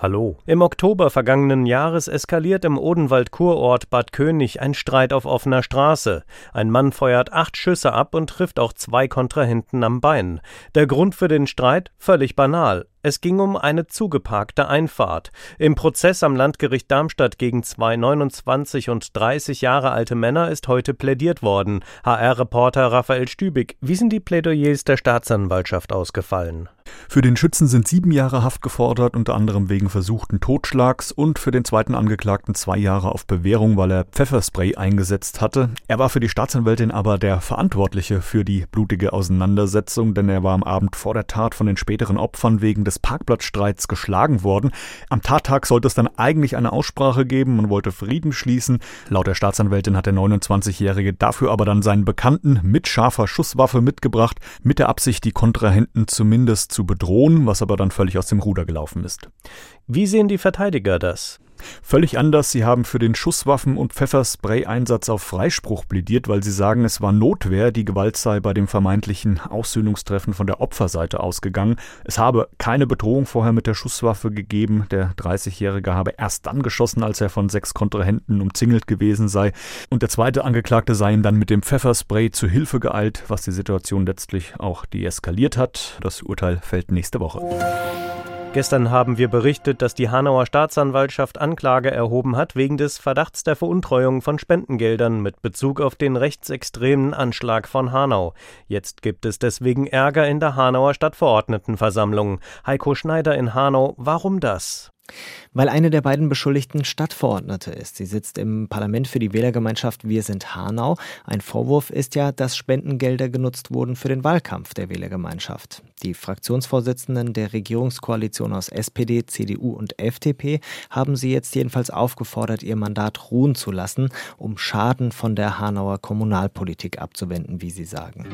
Hallo. Im Oktober vergangenen Jahres eskaliert im Odenwald-Kurort Bad König ein Streit auf offener Straße. Ein Mann feuert acht Schüsse ab und trifft auch zwei Kontrahenten am Bein. Der Grund für den Streit? Völlig banal. Es ging um eine zugeparkte Einfahrt. Im Prozess am Landgericht Darmstadt gegen zwei 29 und 30 Jahre alte Männer ist heute plädiert worden. HR-Reporter Raphael Stübig, wie sind die Plädoyers der Staatsanwaltschaft ausgefallen? Für den Schützen sind sieben Jahre Haft gefordert, unter anderem wegen versuchten Totschlags und für den zweiten Angeklagten zwei Jahre auf Bewährung, weil er Pfefferspray eingesetzt hatte. Er war für die Staatsanwältin aber der Verantwortliche für die blutige Auseinandersetzung, denn er war am Abend vor der Tat von den späteren Opfern wegen des Parkplatzstreits geschlagen worden. Am Tattag sollte es dann eigentlich eine Aussprache geben, man wollte Frieden schließen. Laut der Staatsanwältin hat der 29-Jährige dafür aber dann seinen Bekannten mit scharfer Schusswaffe mitgebracht, mit der Absicht, die Kontrahenten zumindest zu bedrohen, was aber dann völlig aus dem Ruder gelaufen ist. Wie sehen die Verteidiger das? Völlig anders, sie haben für den Schusswaffen- und Pfefferspray-Einsatz auf Freispruch plädiert, weil sie sagen, es war Notwehr, die Gewalt sei bei dem vermeintlichen Aussöhnungstreffen von der Opferseite ausgegangen. Es habe keine Bedrohung vorher mit der Schusswaffe gegeben. Der 30-Jährige habe erst dann geschossen, als er von sechs Kontrahenten umzingelt gewesen sei. Und der zweite Angeklagte sei ihm dann mit dem Pfefferspray zu Hilfe geeilt, was die Situation letztlich auch deeskaliert hat. Das Urteil fällt nächste Woche. Gestern haben wir berichtet, dass die Hanauer Staatsanwaltschaft Anklage erhoben hat wegen des Verdachts der Veruntreuung von Spendengeldern mit Bezug auf den rechtsextremen Anschlag von Hanau. Jetzt gibt es deswegen Ärger in der Hanauer Stadtverordnetenversammlung. Heiko Schneider in Hanau, warum das? Weil eine der beiden Beschuldigten Stadtverordnete ist. Sie sitzt im Parlament für die Wählergemeinschaft Wir sind Hanau. Ein Vorwurf ist ja, dass Spendengelder genutzt wurden für den Wahlkampf der Wählergemeinschaft. Die Fraktionsvorsitzenden der Regierungskoalition aus SPD, CDU und FDP haben sie jetzt jedenfalls aufgefordert, ihr Mandat ruhen zu lassen, um Schaden von der Hanauer Kommunalpolitik abzuwenden, wie sie sagen.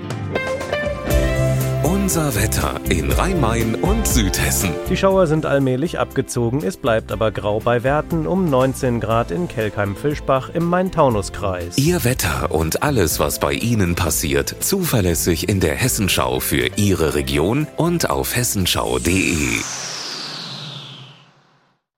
Unser Wetter in Rhein-Main und Südhessen. Die Schauer sind allmählich abgezogen, es bleibt aber grau bei Werten um 19 Grad in Kelkheim-Fischbach im Main-Taunus-Kreis. Ihr Wetter und alles, was bei Ihnen passiert, zuverlässig in der Hessenschau für Ihre Region und auf hessenschau.de.